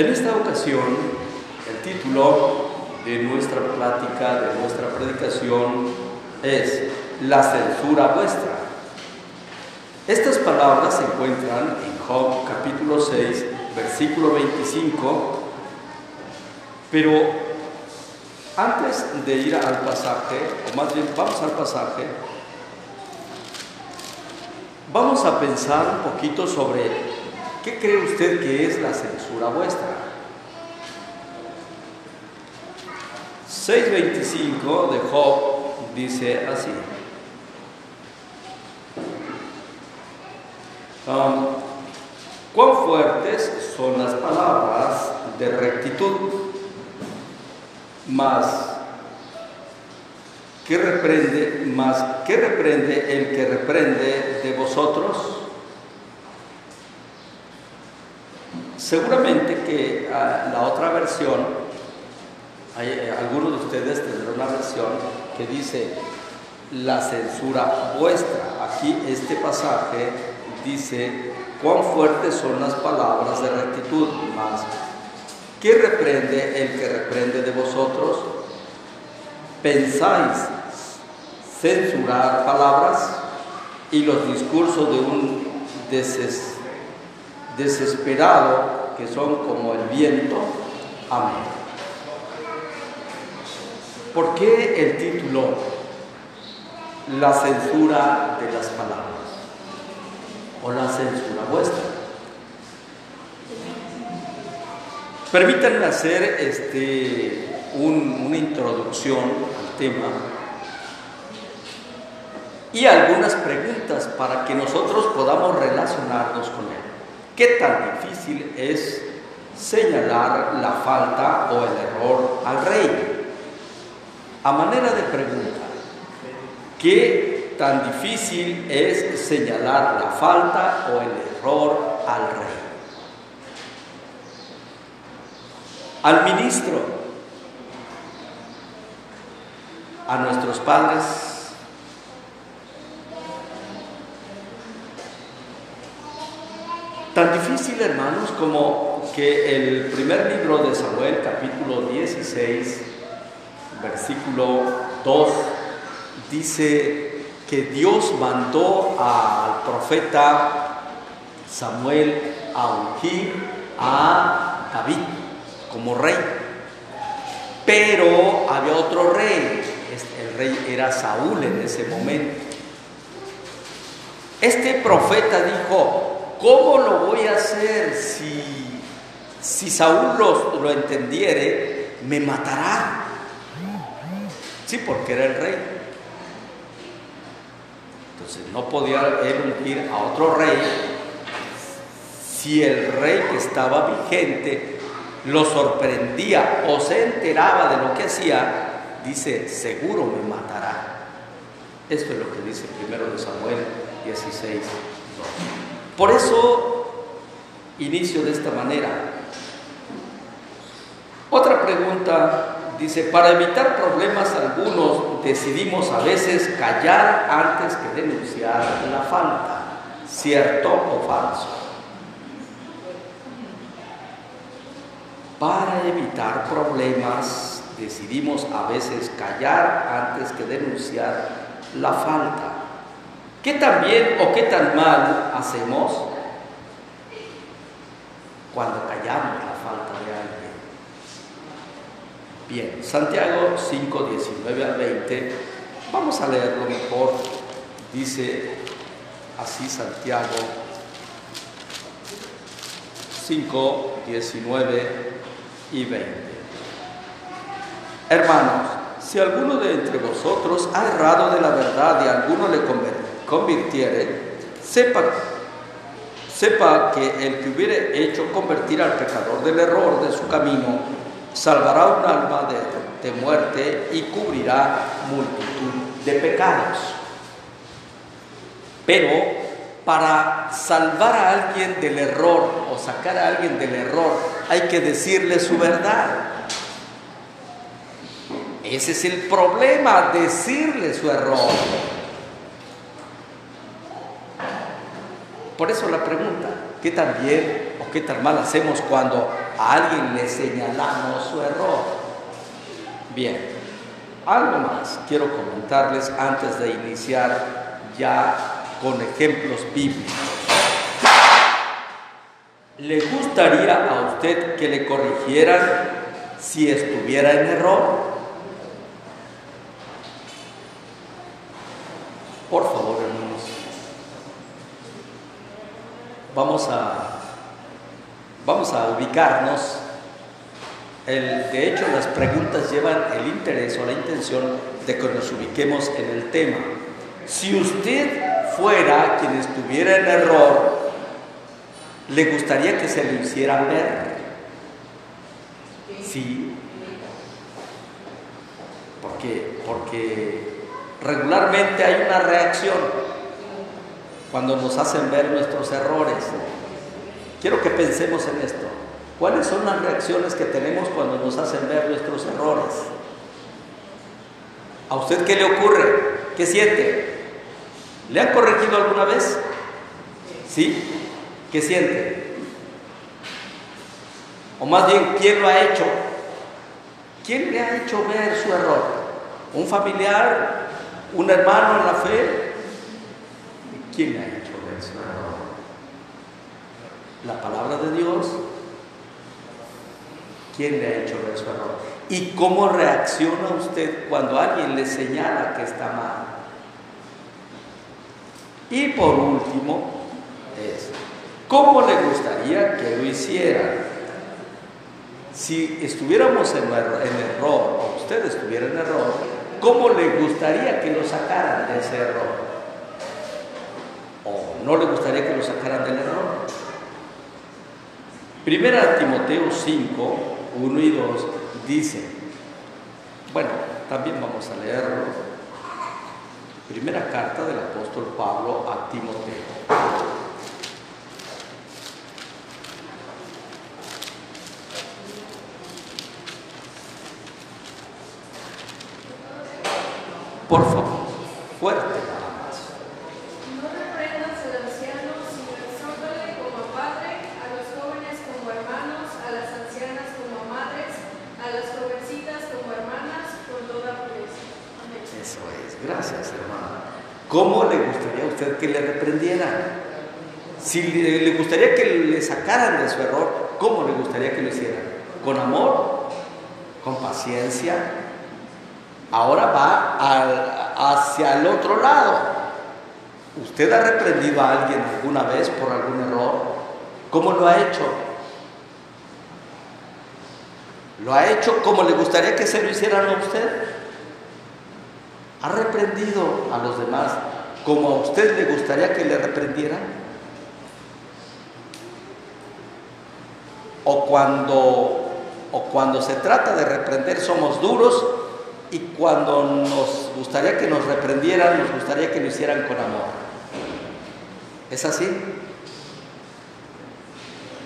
En esta ocasión, el título de nuestra plática, de nuestra predicación, es La censura vuestra. Estas palabras se encuentran en Job capítulo 6, versículo 25, pero antes de ir al pasaje, o más bien vamos al pasaje, vamos a pensar un poquito sobre qué cree usted que es la censura vuestra. 6.25 de Job dice así. Um, cuán fuertes son las palabras de rectitud, más que reprende, más que reprende el que reprende de vosotros. Seguramente que uh, la otra versión, hay, eh, algunos de ustedes tendrán una versión que dice la censura vuestra. Aquí este pasaje dice cuán fuertes son las palabras de rectitud, más ¿qué reprende el que reprende de vosotros? ¿Pensáis censurar palabras y los discursos de un deses, desesperado que son como el viento? Amén. ¿Por qué el título La censura de las palabras? o la censura vuestra. Permítanme hacer este, un, una introducción al tema y algunas preguntas para que nosotros podamos relacionarnos con él. ¿Qué tan difícil es señalar la falta o el error al rey? A manera de pregunta, ¿qué tan difícil es señalar la falta o el error al rey. Al ministro, a nuestros padres, difícil hermanos como que el primer libro de Samuel capítulo 16 versículo 2 dice que Dios mandó al profeta Samuel a ungir a David como rey. Pero había otro rey, el rey era Saúl en ese momento. Este profeta dijo, ¿cómo lo voy a hacer si, si Saúl lo, lo entendiere? Me matará. Sí, porque era el rey. Entonces no podía él ungir a otro rey si el rey que estaba vigente lo sorprendía o se enteraba de lo que hacía, dice, seguro me matará. Esto es lo que dice primero de Samuel 16. Por eso inicio de esta manera. Otra pregunta dice, para evitar problemas algunos decidimos a veces callar antes que denunciar la falta, cierto o falso. Para evitar problemas decidimos a veces callar antes que denunciar la falta. ¿Qué tan bien o qué tan mal hacemos cuando callamos la falta de alguien? Bien, Santiago 5, 19 al 20, vamos a leerlo mejor. Dice así Santiago 5, 19 y 20. Hermanos, si alguno de entre vosotros ha errado de la verdad y alguno le convirtiere, sepa, sepa que el que hubiere hecho convertir al pecador del error de su camino, salvará un alma de, de muerte y cubrirá multitud de pecados. Pero para salvar a alguien del error o sacar a alguien del error, hay que decirle su verdad. Ese es el problema, decirle su error. Por eso la pregunta, ¿qué tan bien o qué tan mal hacemos cuando a alguien le señalamos su error. Bien, algo más quiero comentarles antes de iniciar ya con ejemplos bíblicos. ¿Le gustaría a usted que le corrigieran si estuviera en error? Por favor, hermanos. Vamos a, vamos a ubicarnos. El, de hecho, las preguntas llevan el interés o la intención de que nos ubiquemos en el tema. Si usted fuera quien estuviera en error, ¿le gustaría que se lo hiciera ver? Sí. Porque, porque regularmente hay una reacción cuando nos hacen ver nuestros errores. Quiero que pensemos en esto. ¿Cuáles son las reacciones que tenemos cuando nos hacen ver nuestros errores? ¿A usted qué le ocurre? ¿Qué siente? ¿Le han corregido alguna vez? ¿Sí? ¿Qué siente? O más bien, ¿quién lo ha hecho? ¿Quién le ha hecho ver su error? ¿Un familiar? un hermano en la fe, ¿quién le ha hecho eso? La palabra de Dios, ¿quién le ha hecho su error? ¿Y cómo reacciona usted cuando alguien le señala que está mal? Y por último, es, ¿cómo le gustaría que lo hiciera? Si estuviéramos en, en error, o usted estuviera en error, ¿cómo le gustaría que lo sacaran de ese error? ¿O no le gustaría que lo sacaran del error? Primera Timoteo 5, 1 y 2 dice, bueno, también vamos a leerlo. Primera carta del apóstol Pablo a Timoteo. Por favor, fuerte nada más. No reprendas al anciano, sino exhórtale como a padre, a los jóvenes como hermanos, a las ancianas como a madres, a las jovencitas como hermanas, con toda pureza. Amén. Eso es, gracias hermana. ¿Cómo le gustaría a usted que le reprendieran? Si le, gustaría que le sacaran de su error, ¿cómo le gustaría que lo hicieran? ¿Con amor? ¿Con paciencia? ahora va hacia el otro lado. ¿Usted ha reprendido a alguien alguna vez por algún error? ¿Cómo lo ha hecho? ¿Lo ha hecho como le gustaría que se lo hicieran a usted? ¿Ha reprendido a los demás como a usted le gustaría que le reprendieran? O cuando, o cuando se trata de reprender somos duros y cuando nos gustaría que nos reprendieran, nos gustaría que lo hicieran con amor. ¿Es así?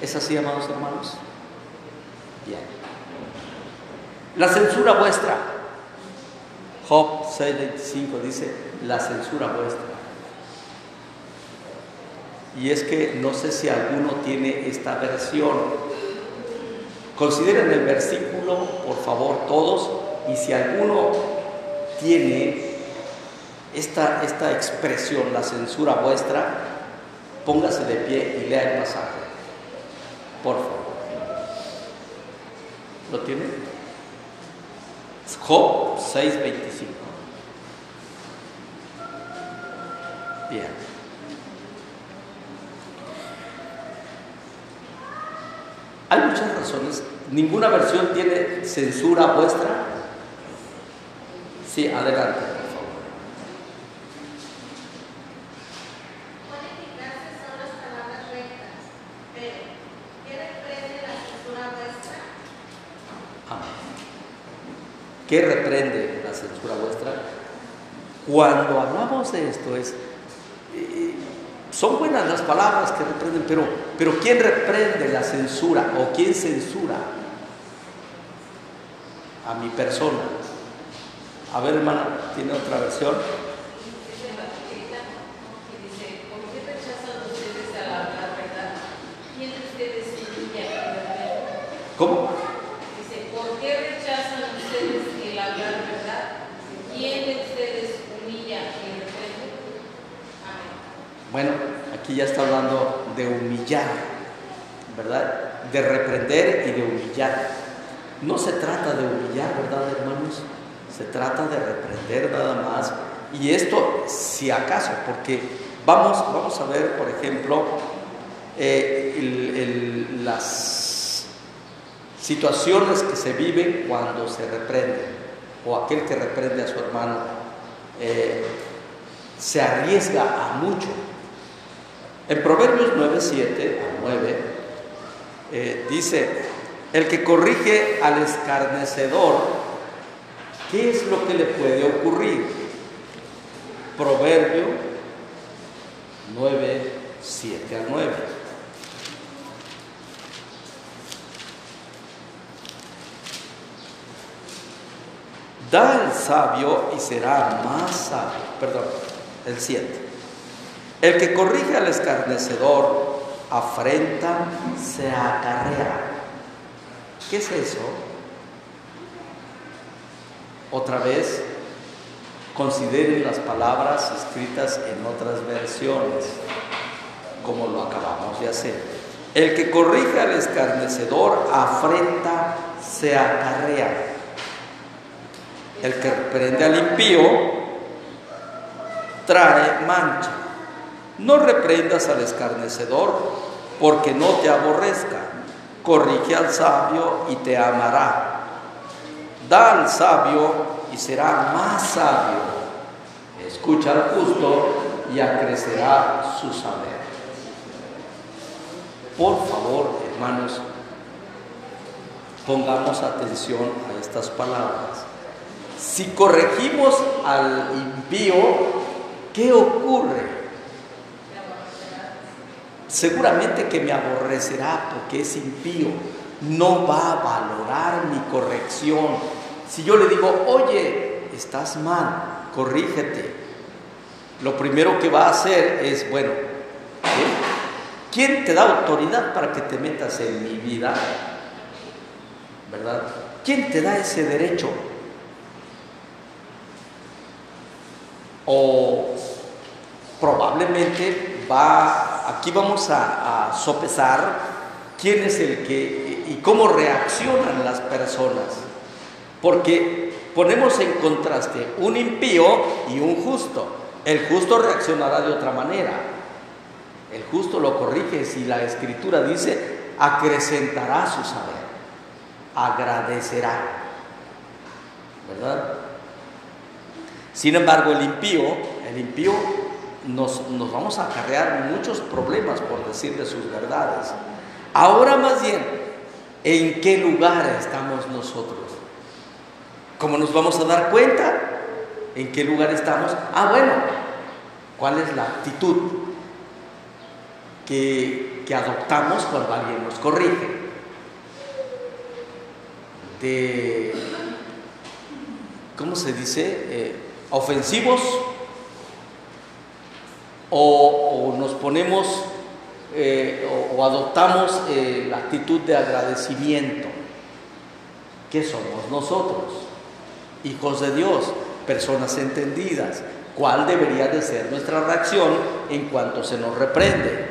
¿Es así, amados hermanos? Bien. La censura vuestra. Job 6:25 dice, la censura vuestra. Y es que no sé si alguno tiene esta versión. Consideren el versículo, por favor, todos, y si alguno tiene esta, esta expresión, la censura vuestra, póngase de pie y lea el pasaje. Por favor. ¿Lo tiene? Job 6:25. Bien. Hay muchas razones. ¿Ninguna versión tiene censura vuestra? Sí, adelante, por favor. Pero ¿qué reprende la censura vuestra? Amén. ¿Qué reprende la censura vuestra? Cuando hablamos de esto es, son buenas las palabras que reprenden, pero, pero ¿quién reprende la censura o quién censura a mi persona? A ver, hermana, ¿tiene otra versión? Dice Evangelista, que dice, ¿por qué rechazan ustedes a la, la verdad? ¿Quién de ustedes ¿Cómo? Dice, ¿por qué rechazan ustedes el hablar verdad? ¿Quién de ustedes humilla y reprende? Amén. Bueno, ya está hablando de humillar, ¿verdad? De reprender y de humillar. No se trata de humillar, ¿verdad, hermanos? Se trata de reprender nada más. Y esto, si acaso, porque vamos, vamos a ver, por ejemplo, eh, las situaciones que se viven cuando se reprende, o aquel que reprende a su hermano, eh, se arriesga a mucho. En Proverbios 9, 7 a 9, eh, dice, el que corrige al escarnecedor, ¿qué es lo que le puede ocurrir? Proverbio 9, 7 a 9. Da al sabio y será más sabio. Perdón, el 7. El que corrige al escarnecedor, afrenta, se acarrea. ¿Qué es eso? Otra vez, consideren las palabras escritas en otras versiones, como lo acabamos de hacer. El que corrige al escarnecedor, afrenta, se acarrea. El que reprende al impío, trae mancha. No reprendas al escarnecedor, porque no te aborrezca. Corrige al sabio y te amará. Da al sabio y será más sabio. Escucha al justo y acrecerá su saber. Por favor, hermanos, pongamos atención a estas palabras. Si corregimos al impío, ¿qué ocurre? Seguramente que me aborrecerá porque es impío. No va a valorar mi corrección. Si yo le digo, oye, estás mal, corrígete. Lo primero que va a hacer es, bueno, ¿qué? ¿quién te da autoridad para que te metas en mi vida? ¿Verdad? ¿Quién te da ese derecho? O probablemente va, aquí vamos a, sopesar quién es el que y cómo reaccionan las personas. Porque ponemos en contraste un impío y un justo. El justo reaccionará de otra manera. El justo lo corrige si la escritura dice acrecentará su saber, agradecerá. ¿Verdad? Sin embargo, el impío, el impío nos, nos vamos a acarrear muchos problemas por decirle sus verdades. Ahora más bien, ¿en qué lugar estamos nosotros? ¿Cómo nos vamos a dar cuenta? ¿En qué lugar estamos? Ah, bueno, ¿cuál es la actitud que, adoptamos cuando alguien nos corrige? ¿cómo se dice? Eh, ofensivos o, nos ponemos eh, o, o, adoptamos eh, la actitud de agradecimiento. ¿Qué somos nosotros? Hijos de Dios, personas entendidas. ¿Cuál debería de ser nuestra reacción en cuanto se nos reprende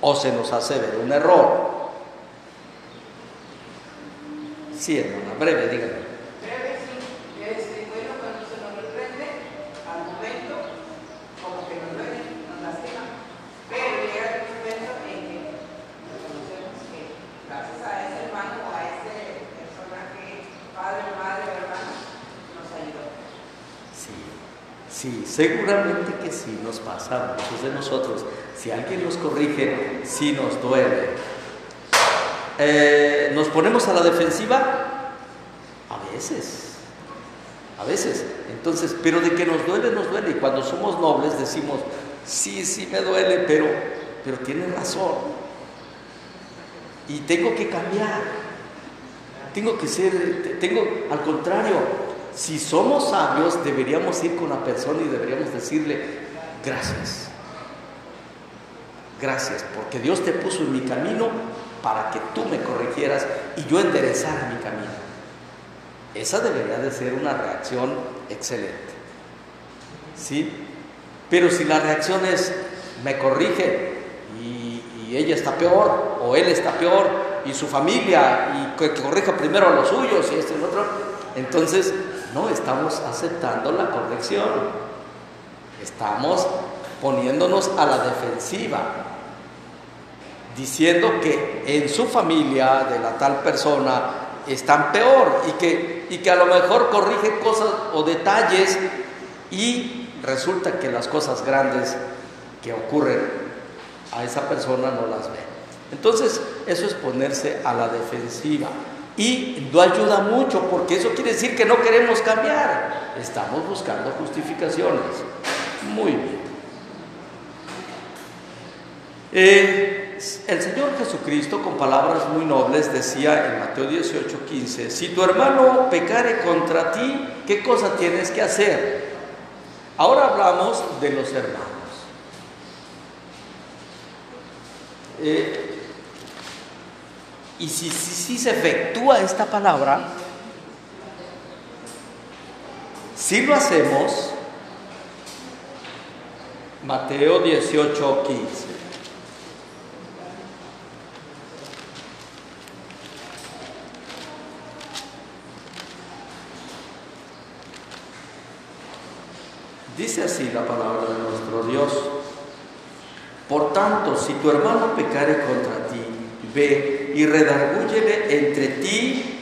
o se nos hace ver un error? Sí, hermana, breve, dígame. Breve, sí. Este, bueno, cuando se nos reprende, al momento, como que nos duele, nos lastima. Pero llega el momento en que reconocemos que gracias a ese hermano o a esa personaje, padre, madre o hermano, nos ayudó. Sí, sí, seguramente que sí nos pasa a muchos de nosotros. Si alguien nos corrige, sí nos duele. Eh, ¿Nos ponemos a la defensiva? A veces, a veces. Entonces, pero de que nos duele, nos duele. Y cuando somos nobles decimos, sí, sí me duele, pero, pero tiene razón. Y tengo que cambiar. Tengo que ser, tengo, al contrario, si somos sabios, deberíamos ir con la persona y deberíamos decirle, gracias. Gracias, porque Dios te puso en mi camino para que tú me corrigieras y yo enderezar mi camino. Esa debería de ser una reacción excelente. ¿Sí? Pero si la reacción es, me corrige y, y ella está peor, o él está peor, y su familia, y que, corrija primero a los suyos y este y el otro, entonces no estamos aceptando la corrección. Estamos poniéndonos a la defensiva, diciendo que en su familia de la tal persona están peor y que, y que a lo mejor corrige cosas o detalles y resulta que las cosas grandes que ocurren a esa persona no las ve. Entonces, eso es ponerse a la defensiva. Y no ayuda mucho porque eso quiere decir que no queremos cambiar. Estamos buscando justificaciones. Muy bien. El Señor Jesucristo con palabras muy nobles decía en Mateo 18, 15, si tu hermano pecare contra ti, ¿qué cosa tienes que hacer? Ahora hablamos de los hermanos. Eh, y si, si, se efectúa esta palabra, si lo hacemos, Mateo 18, 15. Dice así la palabra de nuestro Dios. Por tanto, si tu hermano pecare contra ti, ve y redargúyele entre ti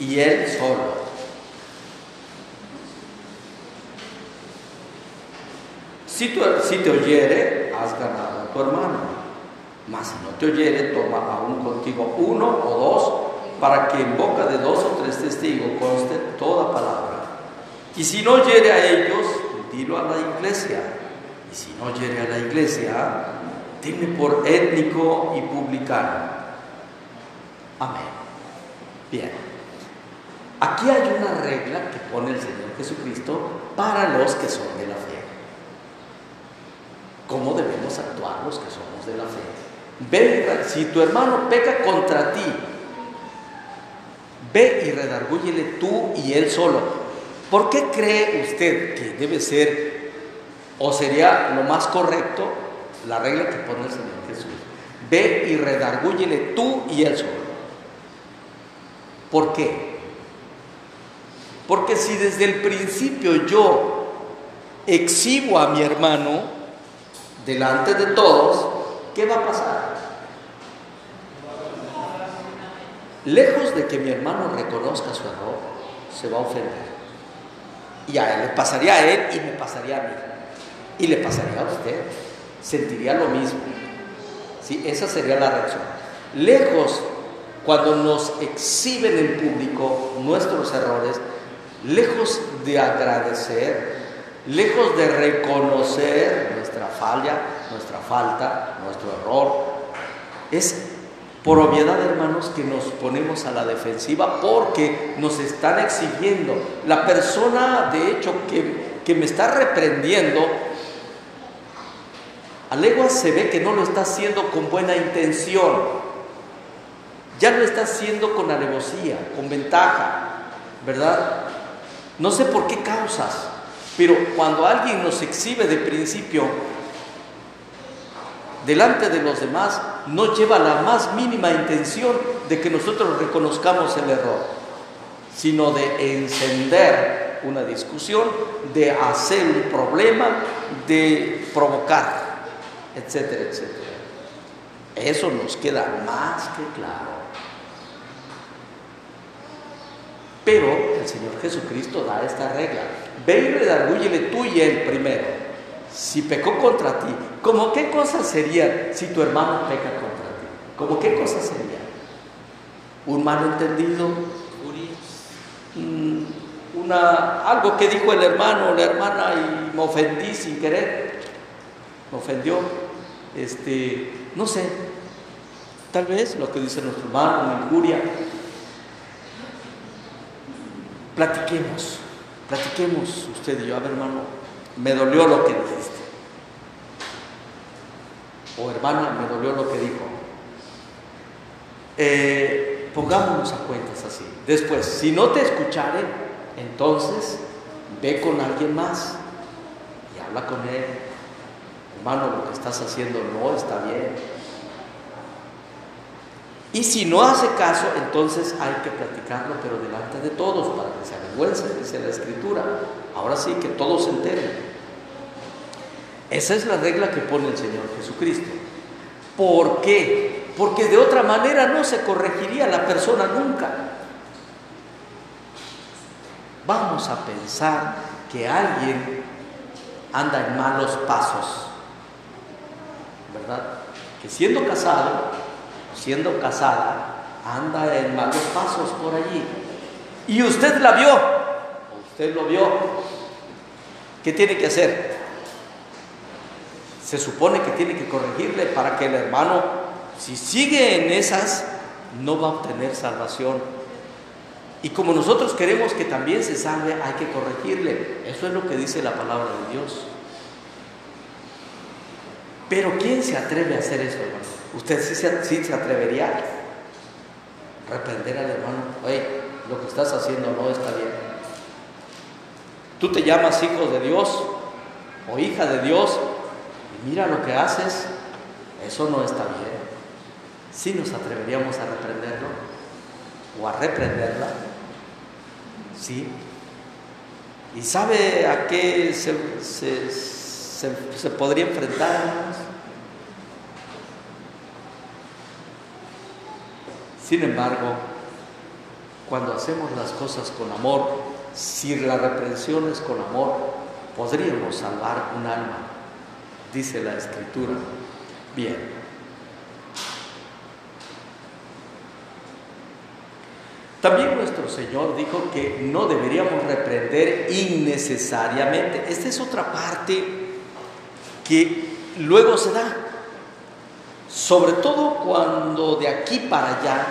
y él solo. Si, tu, si te oyere, has ganado a tu hermano. Mas si no te oyere, toma aún contigo uno o dos, para que en boca de dos o tres testigos conste toda palabra. Y si no oyere a ellos, dilo a la iglesia. Y si no oyere a la iglesia, dime por étnico y publicano. Amén. Bien. Aquí hay una regla que pone el Señor Jesucristo para los que son de la fe. ¿Cómo debemos actuar los que somos de la fe? Ve, si tu hermano peca contra ti, ve y redargúyele tú y él solo. ¿Por qué cree usted que debe ser o sería lo más correcto la regla que pone el Señor Jesús? Ve y redargúyele tú y él solo. ¿Por qué? Porque si desde el principio yo exhibo a mi hermano delante de todos, ¿qué va a pasar? Lejos de que mi hermano reconozca su error, se va a ofender. Y a él le pasaría a él y me pasaría a mí. Y le pasaría a usted. Sentiría lo mismo. ¿Sí? Esa sería la reacción. Lejos, cuando nos exhiben en público nuestros errores, lejos de agradecer, lejos de reconocer nuestra falla, nuestra falta, nuestro error, es por obviedad, hermanos, que nos ponemos a la defensiva porque nos están exhibiendo. La persona, de hecho, que, que me está reprendiendo, a leguas se ve que no lo está haciendo con buena intención. Ya lo está haciendo con alevosía, con ventaja, ¿verdad? No sé por qué causas, pero cuando alguien nos exhibe de principio delante de los demás, no lleva la más mínima intención de que nosotros reconozcamos el error, sino de encender una discusión, de hacer un problema, de provocar, etcétera, etcétera. Eso nos queda más que claro. Pero el Señor Jesucristo da esta regla. Ve y redargúyele tú y él primero. Si pecó contra ti, ¿cómo qué cosa sería si tu hermano peca contra ti? ¿Cómo qué cosa sería? ¿Un malentendido? Mm, una, algo que dijo el hermano o la hermana y me ofendí sin querer. Me ofendió. Este, no sé. Tal vez lo que dice nuestro hermano, injuria. Platiquemos, platiquemos usted y yo. A ver, hermano, me dolió lo que dijiste. O hermana, me dolió lo que dijo. Eh, pongámonos a cuentas así. Después, si no te escuchare, entonces ve con alguien más y habla con él. Hermano, lo que estás haciendo no está bien. Y si no hace caso, entonces hay que platicarlo, pero delante de todos, para que se avergüence, dice la Escritura. Ahora sí, que todos se enteren. Esa es la regla que pone el Señor Jesucristo. ¿Por qué? Porque de otra manera no se corregiría la persona nunca. Vamos a pensar que alguien anda en malos pasos, ¿verdad? Que siendo casado, siendo casada, anda en malos pasos por allí. Y usted la vio, usted lo vio. ¿Qué tiene que hacer? Se supone que tiene que corregirle para que el hermano, si sigue en esas, no va a obtener salvación. Y como nosotros queremos que también se salve, hay que corregirle. Eso es lo que dice la palabra de Dios. Pero ¿quién se atreve a hacer eso, hermano? ¿Usted sí se, atrevería a reprender al hermano? Oye, lo que estás haciendo no está bien. Tú te llamas hijo de Dios o hija de Dios y mira lo que haces, eso no está bien. ¿Sí nos atreveríamos a reprenderlo o a reprenderla? Sí. ¿Y sabe a qué se, se podría enfrentar, Sin embargo, cuando hacemos las cosas con amor, si la reprensión es con amor, podríamos salvar un alma, dice la escritura. Bien. También nuestro Señor dijo que no deberíamos reprender innecesariamente. Esta es otra parte que luego se da. Sobre todo cuando de aquí para allá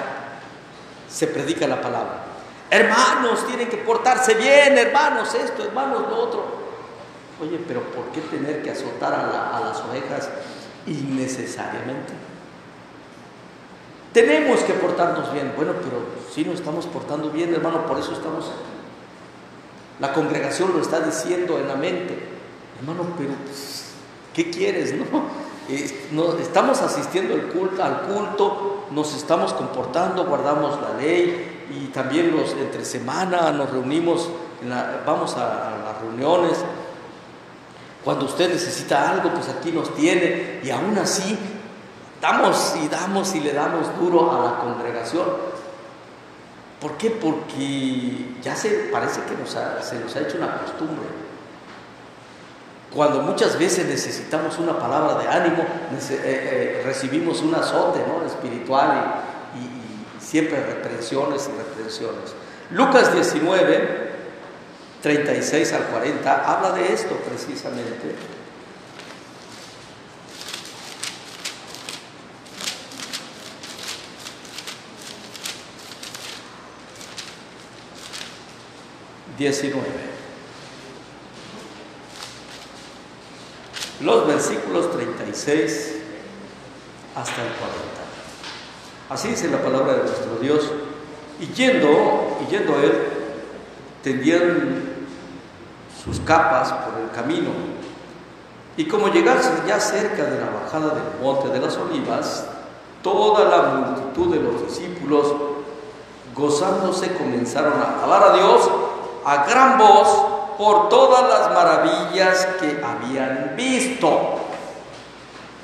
se predica la palabra. Hermanos, tienen que portarse bien, hermanos, esto, hermanos, lo otro. Oye, pero ¿por qué tener que azotar a, las ovejas innecesariamente? Tenemos que portarnos bien. Bueno, pero si no estamos portando bien, hermano, por eso estamos aquí. La congregación lo está diciendo en la mente. Hermano, pero ¿qué quieres, no? estamos asistiendo al culto, nos estamos comportando, guardamos la ley y también los entre semana nos reunimos, vamos a, las reuniones. Cuando usted necesita algo, pues aquí nos tiene y aún así damos y damos y le damos duro a la congregación. ¿Por qué? Porque ya se parece que se nos ha hecho una costumbre cuando muchas veces necesitamos una palabra de ánimo, eh, eh, recibimos un azote espiritual y, siempre reprensiones y reprensiones. Lucas 19, 36 al 40, habla de esto precisamente. Diecinueve. Los versículos 36 hasta el 40. Así dice la palabra de nuestro Dios. Y yendo, y yendo él, tendieron sus capas por el camino. Y como llegase ya cerca de la bajada del monte de las olivas, toda la multitud de los discípulos, gozándose, comenzaron a alabar a Dios a gran voz por todas las maravillas que habían visto.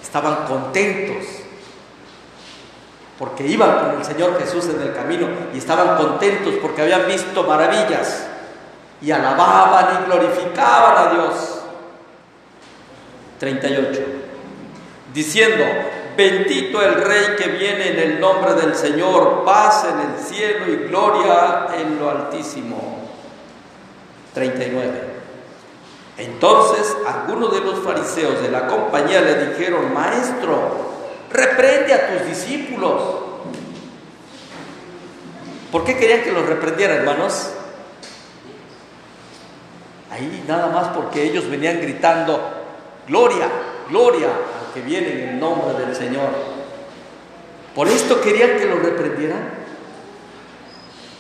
Estaban contentos porque iban con el Señor Jesús en el camino y estaban contentos porque habían visto maravillas y alababan y glorificaban a Dios. 38. Diciendo, bendito el Rey que viene en el nombre del Señor, paz en el cielo y gloria en lo altísimo. 39. Entonces algunos de los fariseos de la compañía le dijeron, Maestro, reprende a tus discípulos. ¿Por qué querían que los reprendiera, hermanos? Ahí nada más porque ellos venían gritando, Gloria, gloria al que viene en el nombre del Señor. ¿Por esto querían que lo reprendieran?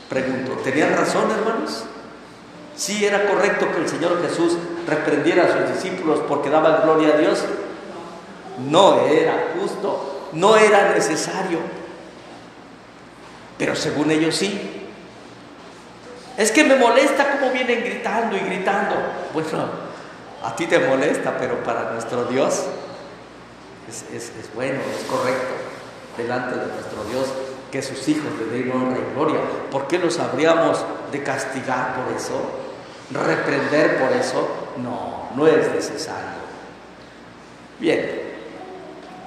Pregunto, ¿tenían razón, hermanos? ¿Sí era correcto que el Señor Jesús reprendiera a sus discípulos porque daban gloria a Dios? No era justo, no era necesario. Pero según ellos sí. Es que me molesta cómo vienen gritando y gritando. Bueno, a ti te molesta, pero para nuestro Dios es, es- es bueno, es correcto delante de nuestro Dios que sus hijos le den honra y gloria. ¿Por qué los habríamos de castigar por eso? ¿Reprender por eso? No, no es necesario. Bien,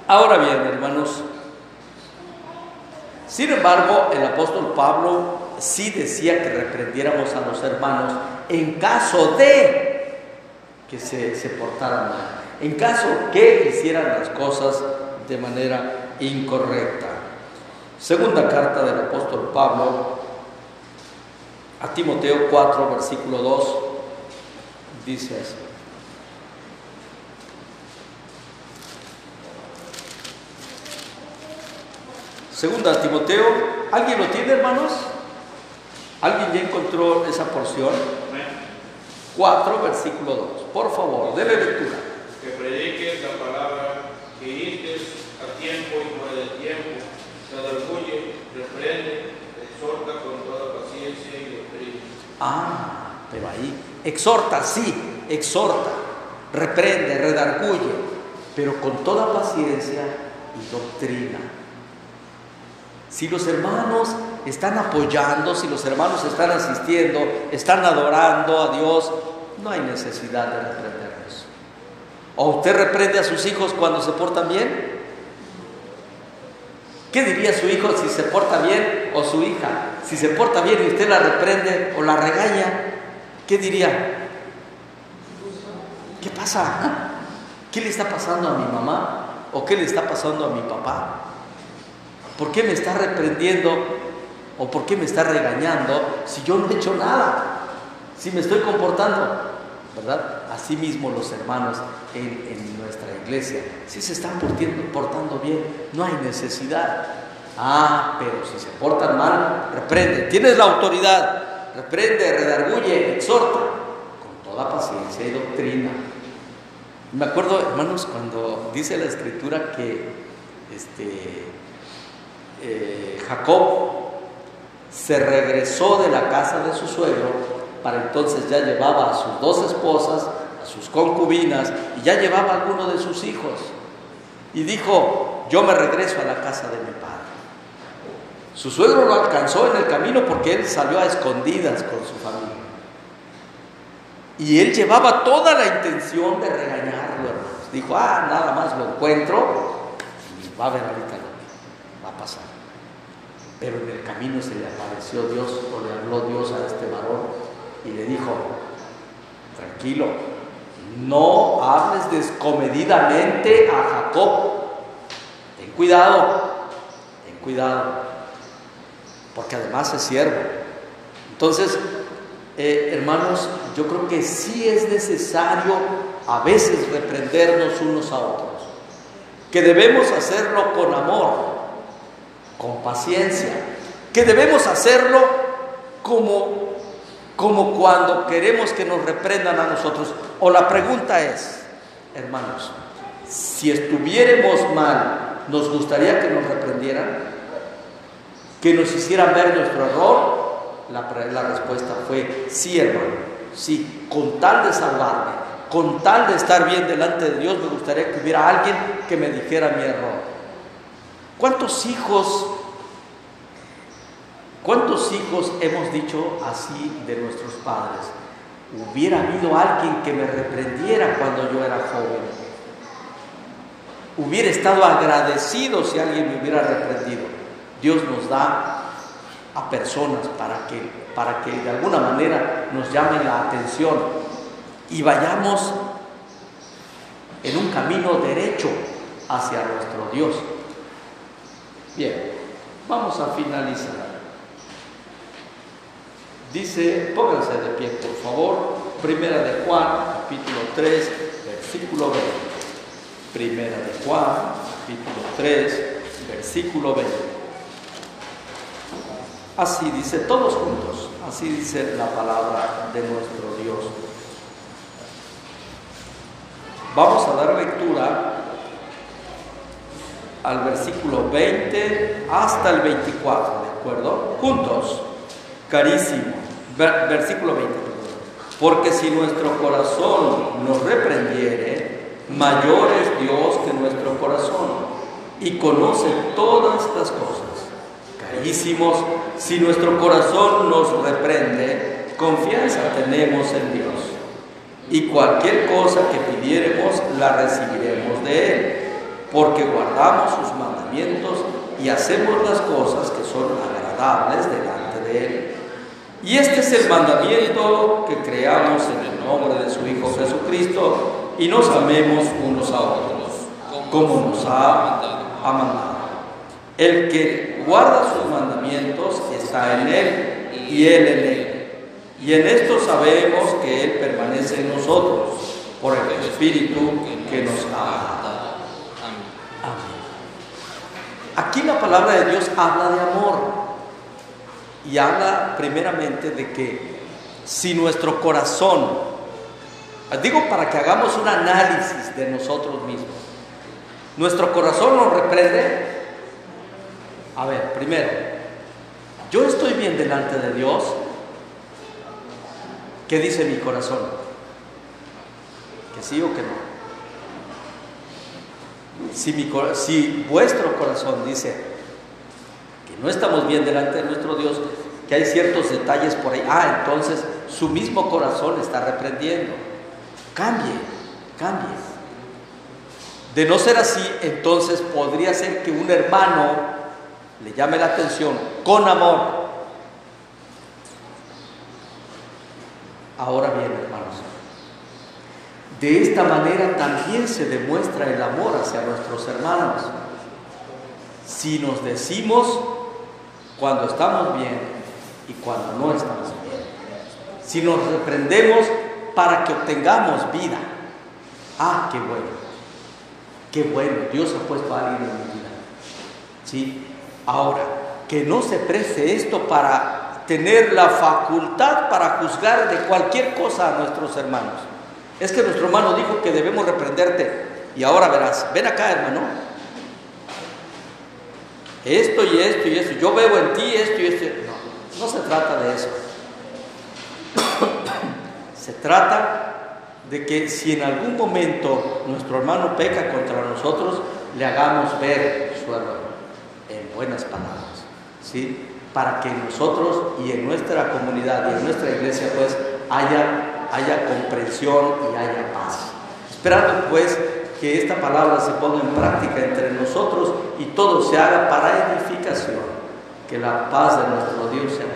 ahora bien, hermanos, sin embargo, el apóstol Pablo sí decía que reprendiéramos a los hermanos en caso de que se, se portaran mal, en caso que hicieran las cosas de manera incorrecta. Segunda carta del apóstol Pablo a Timoteo 4, versículo 2, dice así. Segunda Timoteo, ¿alguien lo tiene, hermanos? ¿Alguien ya encontró esa porción? 4, versículo 2. Por favor, déle lectura. que prediques la palabra, que instes a tiempo y fuera de tiempo, se reprende, exhorta con toda paciencia y doctrina. Ah, pero ahí, exhorta, sí, exhorta, reprende, redarguye, pero con toda paciencia y doctrina. Si los hermanos están apoyando, si los hermanos están asistiendo, están adorando a Dios, no hay necesidad de reprenderlos. ¿O usted reprende a sus hijos cuando se portan bien? ¿Qué diría su hijo si se porta bien o su hija? Si se porta bien y usted la reprende o la regaña, ¿qué diría? ¿Qué pasa? ¿Qué le está pasando a mi mamá? ¿O qué le está pasando a mi papá? ¿Por qué me está reprendiendo o por qué me está regañando si yo no he hecho nada? Si me estoy comportando, ¿verdad? Así mismo los hermanos en, nuestra iglesia, si se están portando bien, no hay necesidad. Ah, pero si se portan mal, reprende. Tienes la autoridad, reprende, redarguye, exhorta, con toda paciencia y doctrina. Me acuerdo, hermanos, cuando dice la escritura que este, eh, Jacob se regresó de la casa de su suegro, para entonces ya llevaba a sus dos esposas, sus concubinas, y ya llevaba a alguno de sus hijos. Y dijo, yo me regreso a la casa de mi padre. Su suegro lo alcanzó en el camino porque él salió a escondidas con su familia. Y él llevaba toda la intención de regañarlo, hermanos. Dijo, ah, nada más lo encuentro y va a ver ahorita lo va a pasar. Pero en el camino se le apareció Dios o le habló Dios a este varón y le dijo, tranquilo, no hables descomedidamente a Jacob. Ten cuidado, ten cuidado, porque además es siervo. Entonces, eh, hermanos, yo creo que sí es necesario a veces reprendernos unos a otros, que debemos hacerlo con amor, con paciencia, que debemos hacerlo como, como cuando queremos que nos reprendan a nosotros. O la pregunta es, hermanos, si estuviéramos mal, ¿nos gustaría que nos reprendieran? ¿Que nos hicieran ver nuestro error? La, respuesta fue sí, hermano, sí, con tal de salvarme, con tal de estar bien delante de Dios, me gustaría que hubiera alguien que me dijera mi error. ¿Cuántos hijos, cuántos hijos hemos dicho así de nuestros padres? Hubiera habido alguien que me reprendiera cuando yo era joven. Hubiera estado agradecido si alguien me hubiera reprendido. Dios nos da a personas para que, para que de alguna manera nos llamen la atención y vayamos en un camino derecho hacia nuestro Dios. Bien, vamos a finalizar. Dice, pónganse de pie, por favor, Primera de Juan, capítulo 3, versículo 20. Primera de Juan, capítulo 3, versículo 20. Así dice todos juntos, así dice la palabra de nuestro Dios. Vamos a dar lectura al versículo 20 hasta el 24, ¿de acuerdo? Juntos, carísimo. Ver- versículo 20. perdón. Porque si nuestro corazón nos reprendiere, mayor es Dios que nuestro corazón y conoce todas las cosas. Carísimos, si nuestro corazón nos reprende, confianza tenemos en Dios. Y cualquier cosa que pidiéremos la recibiremos de Él, porque guardamos sus mandamientos y hacemos las cosas que son agradables delante de Él. Y este es el mandamiento que creamos en el nombre de su Hijo Jesucristo y nos amemos unos a otros, como nos ha, mandado. El que guarda sus mandamientos está en Él y Él en Él. Y en esto sabemos que Él permanece en nosotros por el Espíritu que nos ha dado. Amén. Aquí la palabra de Dios habla de amor y habla primeramente de que si nuestro corazón, digo para que hagamos un análisis de nosotros mismos, nuestro corazón nos reprende, a ver, primero, yo estoy bien delante de Dios, ¿qué dice mi corazón? ¿Que sí o que no? Si, mi, si vuestro corazón dice que no estamos bien delante de nuestro Dios, que hay ciertos detalles por ahí, ah, entonces su mismo corazón está reprendiendo. Cambie, cambie. De no ser así, entonces podría ser que un hermano le llame la atención con amor. Ahora bien, hermanos, de esta manera también se demuestra el amor hacia nuestros hermanos. Si nos decimos cuando estamos bien y cuando no estamos bien. Si nos reprendemos para que obtengamos vida. Ah, qué bueno. Qué bueno, Dios ha puesto a alguien en mi vida. ¿Sí? Ahora, que no se preste esto para tener la facultad para juzgar de cualquier cosa a nuestros hermanos. Es que nuestro hermano dijo que debemos reprenderte. Y ahora verás, ven acá hermano. Esto y esto y esto. Yo veo en ti esto y esto. No, no se trata de eso. se trata de que si en algún momento nuestro hermano peca contra nosotros, le hagamos ver su error en buenas palabras, ¿sí? Para que nosotros y en nuestra comunidad y en nuestra iglesia pues haya, haya comprensión y haya paz. Esperando pues que esta palabra se ponga en práctica entre nosotros y todo se haga para edificación. Que la paz de nuestro Dios sea